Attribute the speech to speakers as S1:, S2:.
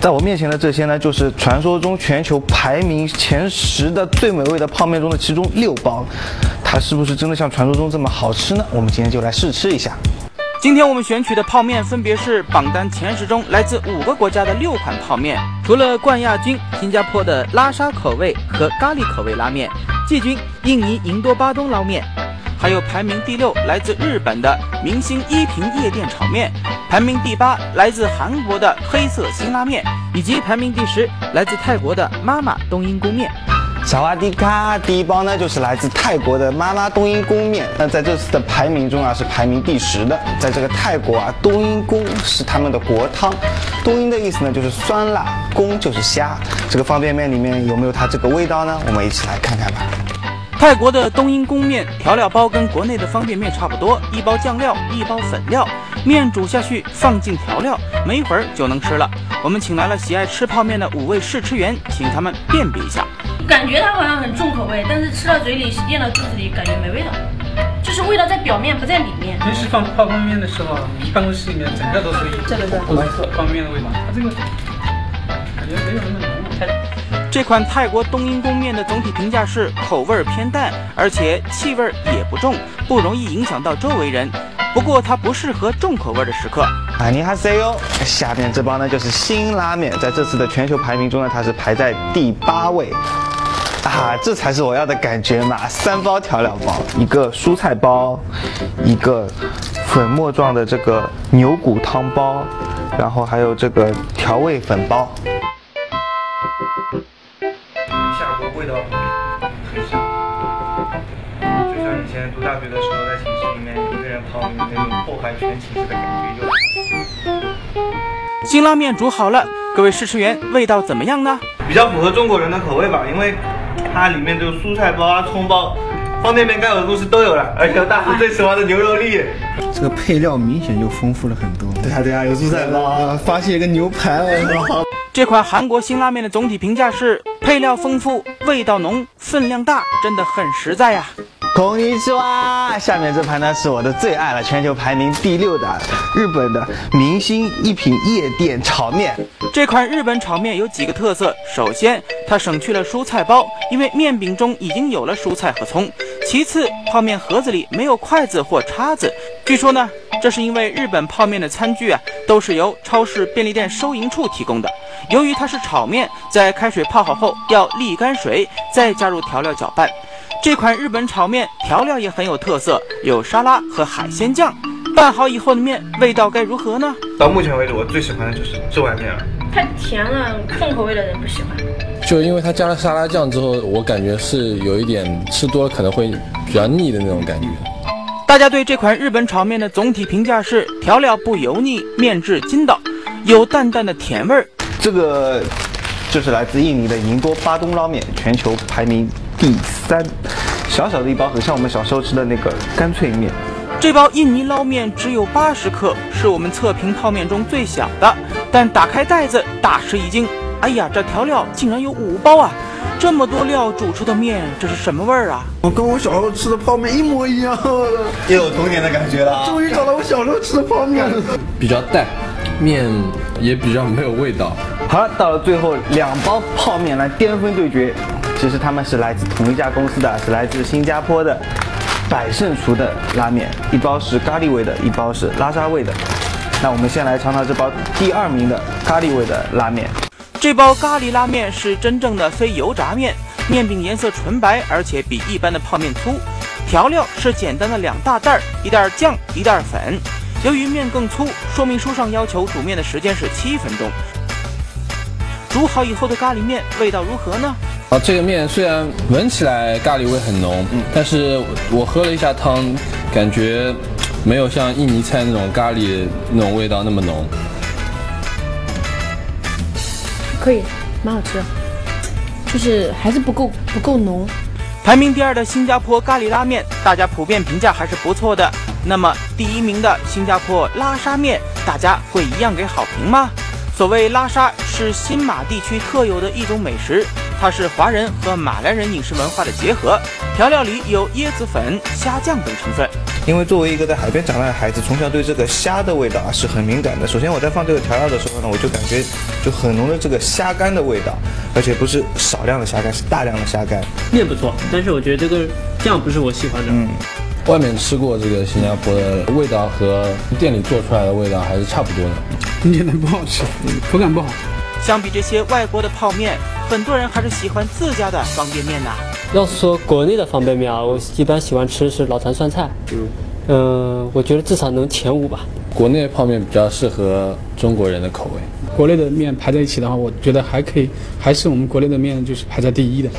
S1: 在我面前的这些呢，就是传说中全球排名前十的最美味的泡面中的其中六包，它是不是真的像传说中这么好吃呢？我们今天就来试吃一下。
S2: 今天我们选取的泡面分别是榜单前十中来自五个国家的六款泡面，除了冠亚军新加坡的拉沙口味和咖喱口味拉面，季军印尼银多巴东捞面，还有排名第六来自日本的明星一品夜店炒面，排名第八来自韩国的黑色辛拉面，以及排名第十来自泰国的妈妈冬阴功面。
S1: 萨瓦迪卡，第一包呢就是来自泰国的妈妈冬阴功面。那在这次的排名中啊，是排名第十的。在这个泰国啊，冬阴功是他们的国汤。冬阴的意思呢就是酸辣，功就是虾。这个方便面里面有没有它这个味道呢？我们一起来看看吧。
S2: 泰国的冬阴功面调料包跟国内的方便面差不多，一包酱料，一包粉料，面煮下去，放进调料，没一会儿就能吃了。我们请来了喜爱吃泡面的五位试吃员，请他们辨别一下。
S3: 感觉它好像很重口味，但是吃到嘴里、咽到肚子里，感觉没味道，就是味道在表面，不在里面。
S4: 平时放泡方便面的时候，办公室里面整个都是
S3: 这个
S4: 都是方便面的味道，它这个感觉没有那么浓。
S2: 这款泰国冬阴功面的总体评价是口味偏淡，而且气味也不重，不容易影响到周围人。不过它不适合重口味的食客。
S1: 啊，你好 C 哟！下面这包呢就是新拉面，在这次的全球排名中呢，它是排在第八位。啊，这才是我要的感觉嘛！三包调料包，一个蔬菜包，一个粉末状的这个牛骨汤包，然后还有这个调味粉包。
S5: 味道很香，就像以前读大学的时候，在寝室里面一个人泡面那种破坏全寝室的感觉就。
S2: 新拉面煮好了，各位试吃员，味道怎么样呢？
S5: 比较符合中国人的口味吧，因为。它里面这个蔬菜包啊、葱包、方便面该有的东西都有了，而且有大师最喜欢的牛肉粒。
S6: 这个配料明显就丰富了很多。
S1: 对啊对啊，有蔬菜包啊，发现一个牛排了。
S2: 这款韩国新拉面的总体评价是：配料丰富，味道浓，分量大，真的很实在呀。
S1: 孔尼吃哇！下面这盘呢是我的最爱了，全球排名第六的日本的明星一品夜店炒面。
S2: 这款日本炒面有几个特色，首先它省去了蔬菜包，因为面饼中已经有了蔬菜和葱。其次，泡面盒子里没有筷子或叉子，据说呢，这是因为日本泡面的餐具啊都是由超市、便利店收银处提供的。由于它是炒面，在开水泡好后要沥干水，再加入调料搅拌。这款日本炒面调料也很有特色，有沙拉和海鲜酱。拌好以后的面味道该如何呢？
S5: 到目前为止，我最喜欢的就是这碗面了。
S3: 太甜了，重口味的人不喜欢。
S6: 就因为它加了沙拉酱之后，我感觉是有一点吃多了可能会比较腻的那种感觉。
S2: 大家对这款日本炒面的总体评价是：调料不油腻，面质筋道，有淡淡的甜味儿。
S1: 这个就是来自印尼的宁波巴东捞面，全球排名。第三，小小的一包，很像我们小时候吃的那个干脆面。
S2: 这包印尼捞面只有八十克，是我们测评泡面中最小的。但打开袋子，大吃一惊。哎呀，这调料竟然有五包啊！这么多料煮出的面，这是什么味儿啊？
S6: 我跟我小时候吃的泡面一模一样，
S1: 又有童年的感觉了。
S6: 终于找到我小时候吃的泡面了。比较淡，面也比较没有味道。
S1: 好了，到了最后两包泡面来巅峰对决。其实他们是来自同一家公司的，是来自新加坡的百胜厨的拉面，一包是咖喱味的，一包是拉沙味的。那我们先来尝尝这包第二名的咖喱味的拉面。
S2: 这包咖喱拉面是真正的非油炸面，面饼颜色纯白，而且比一般的泡面粗。调料是简单的两大袋儿，一袋酱，一袋粉。由于面更粗，说明书上要求煮面的时间是七分钟。煮好以后的咖喱面味道如何呢？
S6: 啊，这个面虽然闻起来咖喱味很浓，嗯，但是我喝了一下汤，感觉没有像印尼菜那种咖喱那种味道那么浓。
S3: 可以，蛮好吃，就是还是不够不够浓。
S2: 排名第二的新加坡咖喱拉面，大家普遍评价还是不错的。那么第一名的新加坡拉沙面，大家会一样给好评吗？所谓拉沙是新马地区特有的一种美食。它是华人和马来人饮食文化的结合，调料里有椰子粉、虾酱等成分。
S1: 因为作为一个在海边长大的孩子，从小对这个虾的味道啊是很敏感的。首先我在放这个调料的时候呢，我就感觉就很浓的这个虾干的味道，而且不是少量的虾干，是大量的虾干。
S7: 面不错，但是我觉得这个酱不是我喜欢的。
S1: 嗯，
S6: 外面吃过这个新加坡的味道和店里做出来的味道还是差不多的。
S4: 很简单，不好吃，口感不好。
S2: 相比这些外国的泡面，很多人还是喜欢自家的方便面呐。
S7: 要是说国内的方便面啊，我一般喜欢吃的是老坛酸菜。嗯，嗯，我觉得至少能前五吧。
S6: 国内泡面比较适合中国人的口味。
S4: 国内的面排在一起的话，我觉得还可以，还是我们国内的面就是排在第一的。